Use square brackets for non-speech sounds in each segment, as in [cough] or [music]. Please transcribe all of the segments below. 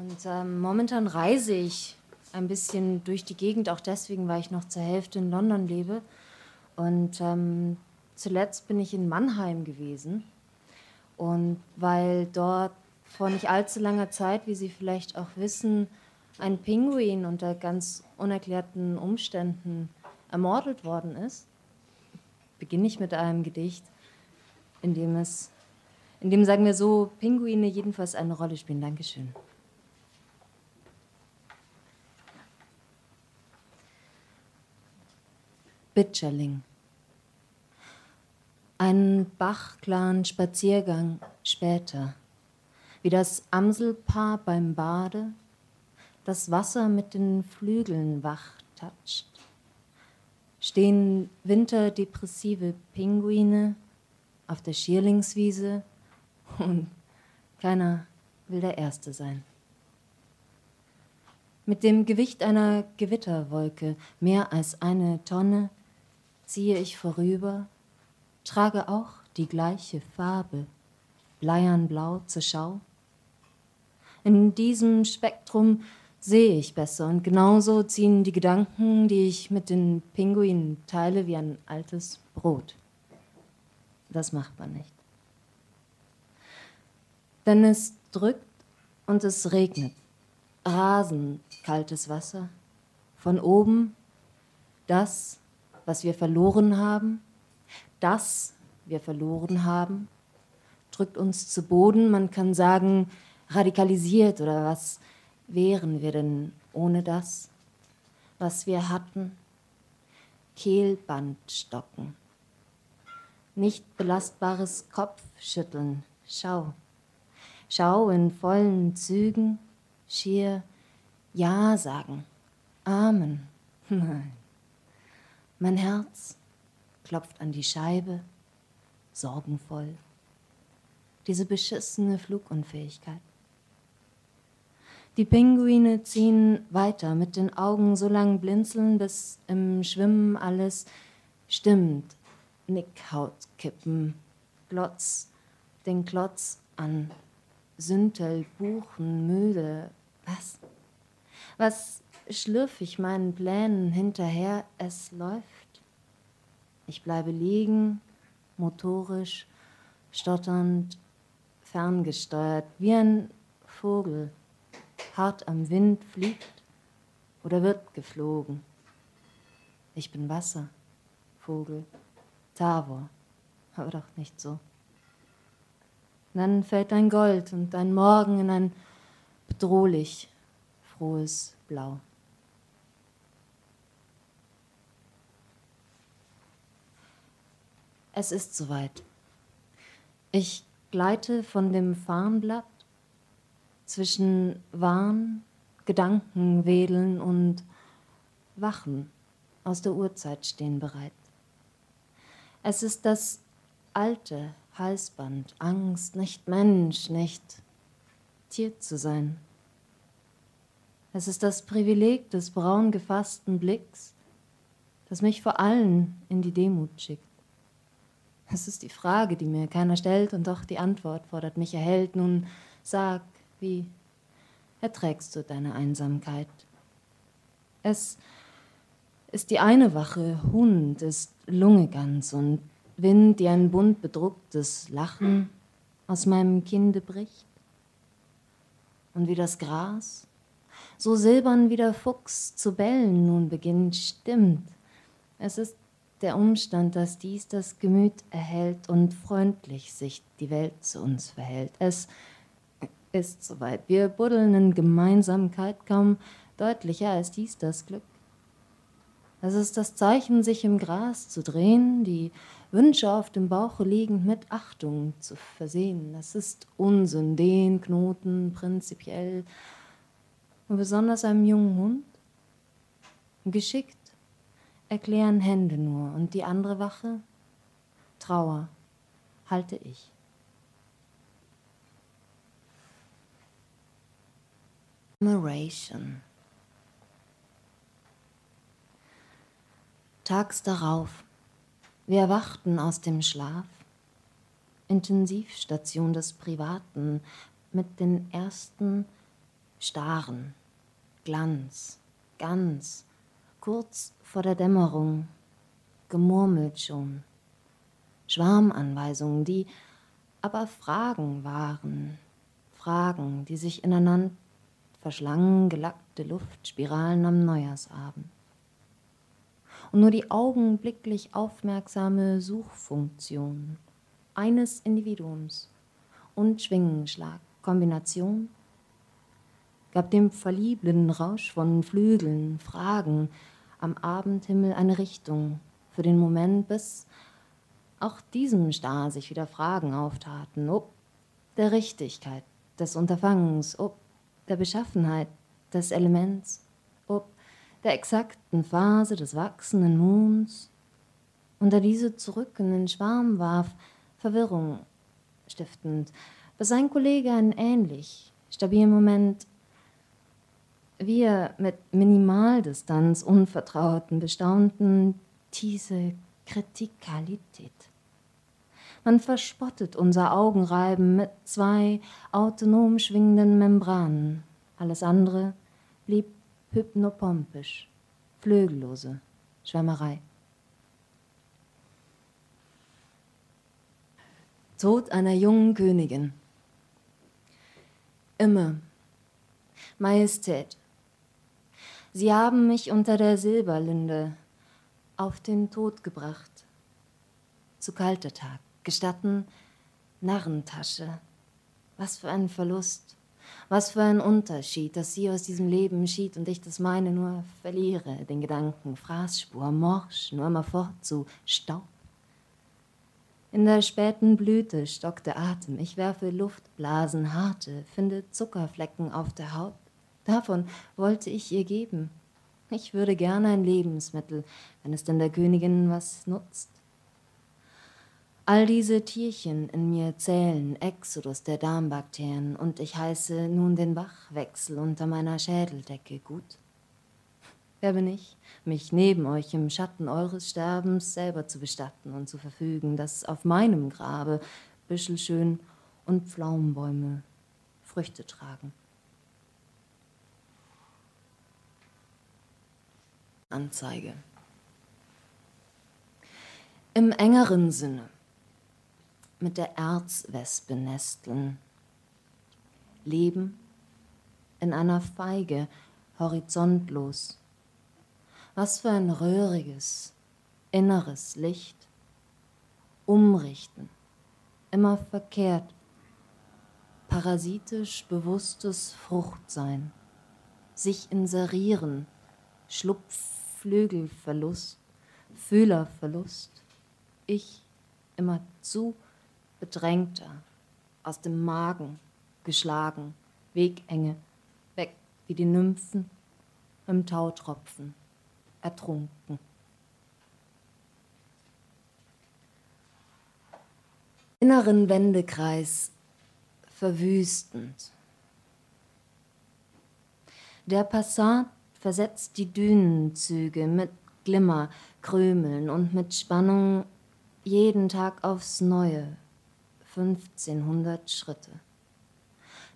Und ähm, momentan reise ich ein bisschen durch die Gegend, auch deswegen, weil ich noch zur Hälfte in London lebe. Und ähm, zuletzt bin ich in Mannheim gewesen. Und weil dort vor nicht allzu langer Zeit, wie Sie vielleicht auch wissen, ein Pinguin unter ganz unerklärten Umständen ermordet worden ist, beginne ich mit einem Gedicht, in dem es, in dem sagen wir so, Pinguine jedenfalls eine Rolle spielen. Dankeschön. Bitscherling. Ein bachklaren Spaziergang später, wie das Amselpaar beim Bade das Wasser mit den Flügeln wach tatscht, stehen winterdepressive Pinguine auf der Schierlingswiese und keiner will der Erste sein. Mit dem Gewicht einer Gewitterwolke, mehr als eine Tonne, ziehe ich vorüber, trage auch die gleiche Farbe, bleiernblau zur Schau. In diesem Spektrum sehe ich besser und genauso ziehen die Gedanken, die ich mit den Pinguinen teile, wie ein altes Brot. Das macht man nicht. Denn es drückt und es regnet, rasend kaltes Wasser, von oben das, was wir verloren haben, das wir verloren haben, drückt uns zu Boden, man kann sagen, radikalisiert oder was wären wir denn ohne das, was wir hatten? Kehlbandstocken. Nicht belastbares Kopfschütteln. Schau. Schau in vollen Zügen, schier Ja sagen. Amen. [laughs] Nein. Mein Herz klopft an die Scheibe, sorgenvoll. Diese beschissene Flugunfähigkeit. Die Pinguine ziehen weiter, mit den Augen so lang blinzeln, bis im Schwimmen alles stimmt. Nickhaut kippen, Glotz, den Klotz an, Süntel, Buchen, müde. Was? Was schlürf ich meinen Plänen hinterher? Es läuft. Ich bleibe liegen, motorisch, stotternd, ferngesteuert, wie ein Vogel, hart am Wind fliegt oder wird geflogen. Ich bin Wasser, Vogel, Tavor, aber doch nicht so. Dann fällt dein Gold und dein Morgen in ein bedrohlich frohes Blau. Es ist soweit. Ich gleite von dem Farnblatt zwischen Wahn, Gedankenwedeln und Wachen aus der Urzeit stehen bereit. Es ist das alte Halsband, Angst, nicht Mensch, nicht Tier zu sein. Es ist das Privileg des braun gefassten Blicks, das mich vor allen in die Demut schickt. Es ist die Frage, die mir keiner stellt, und doch die Antwort fordert mich erhält. Nun sag, wie erträgst du deine Einsamkeit? Es ist die eine Wache, Hund ist Lunge ganz und Wind, die ein bunt bedrucktes Lachen aus meinem Kinde bricht. Und wie das Gras, so silbern wie der Fuchs zu bellen nun beginnt, stimmt. Es ist der Umstand, dass dies das Gemüt erhält und freundlich sich die Welt zu uns verhält. Es ist soweit. Wir buddeln in Gemeinsamkeit kaum deutlicher als dies das Glück. Es ist das Zeichen, sich im Gras zu drehen, die Wünsche auf dem Bauche liegend mit Achtung zu versehen. Es ist Unsinn, den Knoten prinzipiell und besonders einem jungen Hund geschickt erklären Hände nur und die andere Wache Trauer halte ich. Admiration. Tags darauf. Wir erwachten aus dem Schlaf. Intensivstation des Privaten mit den ersten starren, Glanz, ganz, kurz vor der Dämmerung, gemurmelt schon. Schwarmanweisungen, die aber Fragen waren, Fragen, die sich ineinander verschlangen, gelackte Luftspiralen am Neujahrsabend. Und nur die augenblicklich aufmerksame Suchfunktion eines Individuums und Schwingenschlag, Kombination, gab dem verliebenden Rausch von Flügeln, Fragen am Abendhimmel eine Richtung für den Moment, bis auch diesem Star sich wieder Fragen auftaten, ob der Richtigkeit des Unterfangens, ob der Beschaffenheit des Elements, ob der exakten Phase des wachsenden Monds, und er diese zurück in den Schwarm warf, Verwirrung stiftend, bis sein Kollege einen ähnlich stabilen Moment wir mit Minimaldistanz Unvertrauten bestaunten diese Kritikalität. Man verspottet unser Augenreiben mit zwei autonom schwingenden Membranen. Alles andere blieb hypnopompisch, flügellose Schwärmerei. Tod einer jungen Königin. Immer. Majestät. Sie haben mich unter der Silberlinde auf den Tod gebracht. Zu kalter Tag. Gestatten, Narrentasche. Was für ein Verlust. Was für ein Unterschied, dass sie aus diesem Leben schied und ich das meine nur verliere, den Gedanken, Fraßspur, morsch, nur immer fort zu Staub. In der späten Blüte stockt der Atem, ich werfe Luftblasen, harte, finde Zuckerflecken auf der Haut. Davon wollte ich ihr geben. Ich würde gerne ein Lebensmittel, wenn es denn der Königin was nutzt. All diese Tierchen in mir zählen Exodus der Darmbakterien und ich heiße nun den Wachwechsel unter meiner Schädeldecke gut. Wer bin ich, mich neben euch im Schatten eures Sterbens selber zu bestatten und zu verfügen, dass auf meinem Grabe Büschelschön und Pflaumenbäume Früchte tragen? Anzeige. Im engeren Sinne mit der Erzwespe nesteln, leben in einer Feige, horizontlos. Was für ein röhriges, inneres Licht. Umrichten, immer verkehrt. Parasitisch bewusstes Fruchtsein. Sich inserieren, Schlupf Flügelverlust, Fühlerverlust, ich immer zu bedrängter, aus dem Magen geschlagen, Wegenge, weg wie die Nymphen im Tautropfen, ertrunken. Inneren Wendekreis verwüstend. Der Passat versetzt die Dünenzüge mit Glimmer, Krümeln und mit Spannung jeden Tag aufs Neue. 1500 Schritte.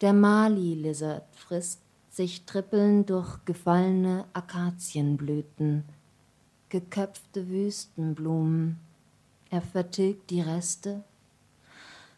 Der Mali-Lizard frisst sich trippelnd durch gefallene Akazienblüten, geköpfte Wüstenblumen. Er vertilgt die Reste.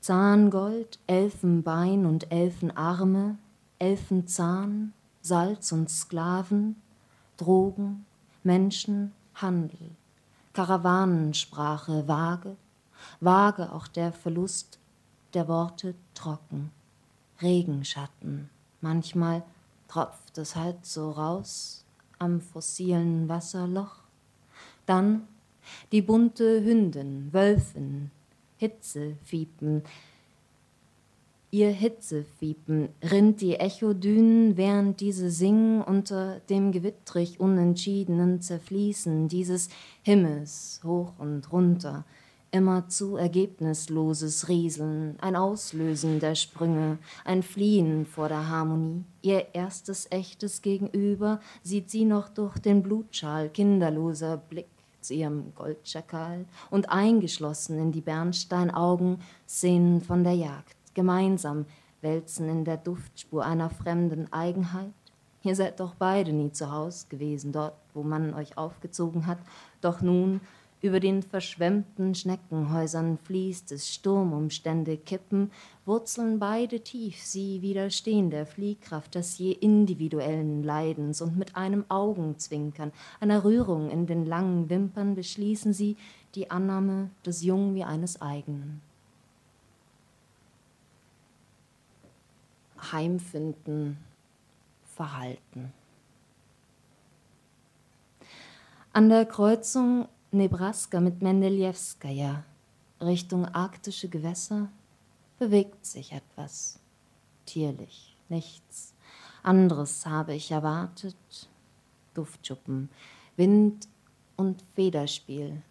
Zahngold, Elfenbein und Elfenarme, Elfenzahn, Salz und Sklaven, Drogen, Menschen, Handel, Karawanensprache vage, vage auch der Verlust der Worte trocken, Regenschatten, manchmal tropft es halt so raus am fossilen Wasserloch, dann die bunte Hündin, Wölfin, Hitzefiepen, Ihr Hitzefiepen rinnt die Echodünen, während diese singen unter dem gewittrig unentschiedenen Zerfließen dieses Himmels hoch und runter, immerzu ergebnisloses Rieseln, ein Auslösen der Sprünge, ein Fliehen vor der Harmonie. Ihr erstes echtes Gegenüber sieht sie noch durch den Blutschal, kinderloser Blick zu ihrem Goldschakal und eingeschlossen in die Bernsteinaugen Szenen von der Jagd gemeinsam wälzen in der Duftspur einer fremden Eigenheit. Ihr seid doch beide nie zu Haus gewesen, dort, wo man euch aufgezogen hat. Doch nun über den verschwemmten Schneckenhäusern fließt es, Sturmumstände kippen, wurzeln beide tief, sie widerstehen der Fliehkraft des je individuellen Leidens und mit einem Augenzwinkern, einer Rührung in den langen Wimpern beschließen sie die Annahme des Jungen wie eines eigenen. Heimfinden, Verhalten. An der Kreuzung Nebraska mit Mendeljewskaja Richtung arktische Gewässer bewegt sich etwas. Tierlich, nichts. Anderes habe ich erwartet. Duftschuppen, Wind und Federspiel.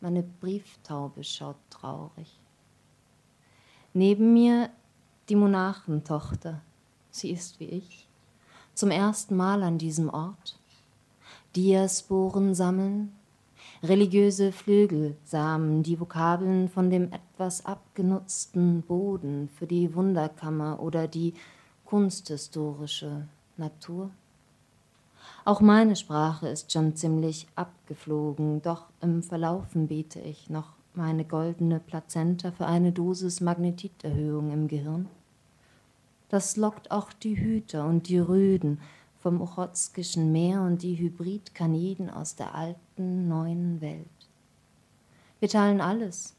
Meine Brieftaube schaut traurig. Neben mir die Monarchentochter. Sie ist wie ich. Zum ersten Mal an diesem Ort. Diasporen sammeln, religiöse Flügelsamen, die Vokabeln von dem etwas abgenutzten Boden für die Wunderkammer oder die kunsthistorische Natur. Auch meine Sprache ist schon ziemlich abgeflogen, doch im Verlaufen bete ich noch meine goldene Plazenta für eine Dosis Magnetiterhöhung im Gehirn. Das lockt auch die Hüter und die Rüden vom Ochotskischen Meer und die Hybridkaniden aus der alten, neuen Welt. Wir teilen alles.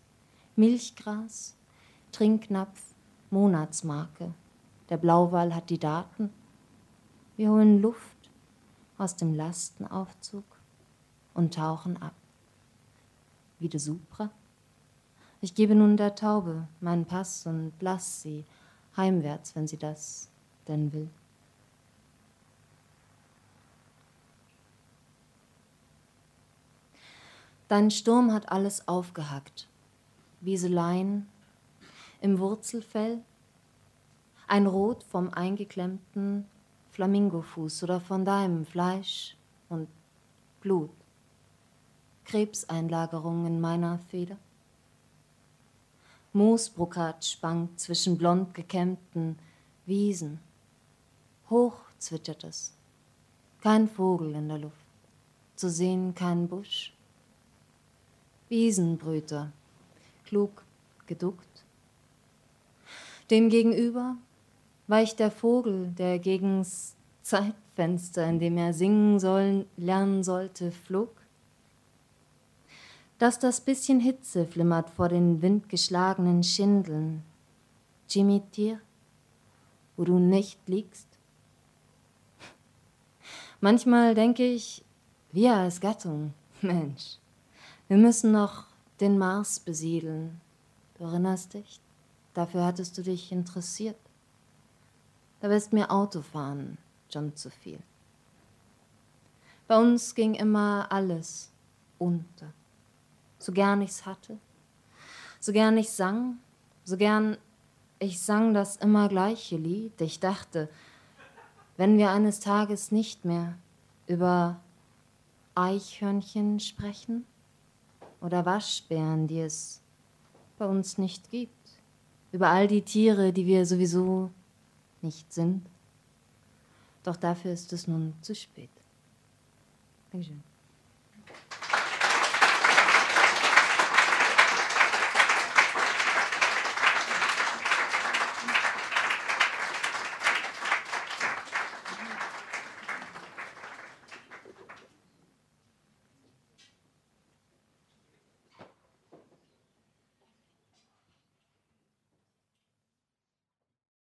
Milchgras, Trinknapf, Monatsmarke. Der Blauwal hat die Daten. Wir holen Luft aus dem Lastenaufzug und tauchen ab. Wie de Supra. Ich gebe nun der Taube meinen Pass und lass sie heimwärts, wenn sie das denn will. Dein Sturm hat alles aufgehackt. Wieseleien im Wurzelfell, ein Rot vom eingeklemmten Flamingofuß oder von deinem Fleisch und Blut. Krebseinlagerung in meiner Feder. Moosbrokat spankt zwischen blond gekämmten Wiesen. Hoch zwitschert es. Kein Vogel in der Luft. Zu sehen kein Busch. Wiesenbrüter, klug geduckt. Demgegenüber weicht der Vogel, der gegens Zeitfenster, in dem er singen sollen, lernen sollte, flog. Dass das bisschen Hitze flimmert vor den windgeschlagenen Schindeln. Jimmy Tier, wo du nicht liegst. [laughs] Manchmal denke ich, wir als Gattung, [laughs] Mensch, wir müssen noch den Mars besiedeln. Du erinnerst dich? Dafür hattest du dich interessiert. Da ist mir Autofahren schon zu viel. Bei uns ging immer alles unter. So gern ich's hatte, so gern ich sang, so gern ich sang das immer gleiche Lied. Ich dachte, wenn wir eines Tages nicht mehr über Eichhörnchen sprechen, oder Waschbären, die es bei uns nicht gibt. Über all die Tiere, die wir sowieso nicht sind. Doch dafür ist es nun zu spät. Dankeschön.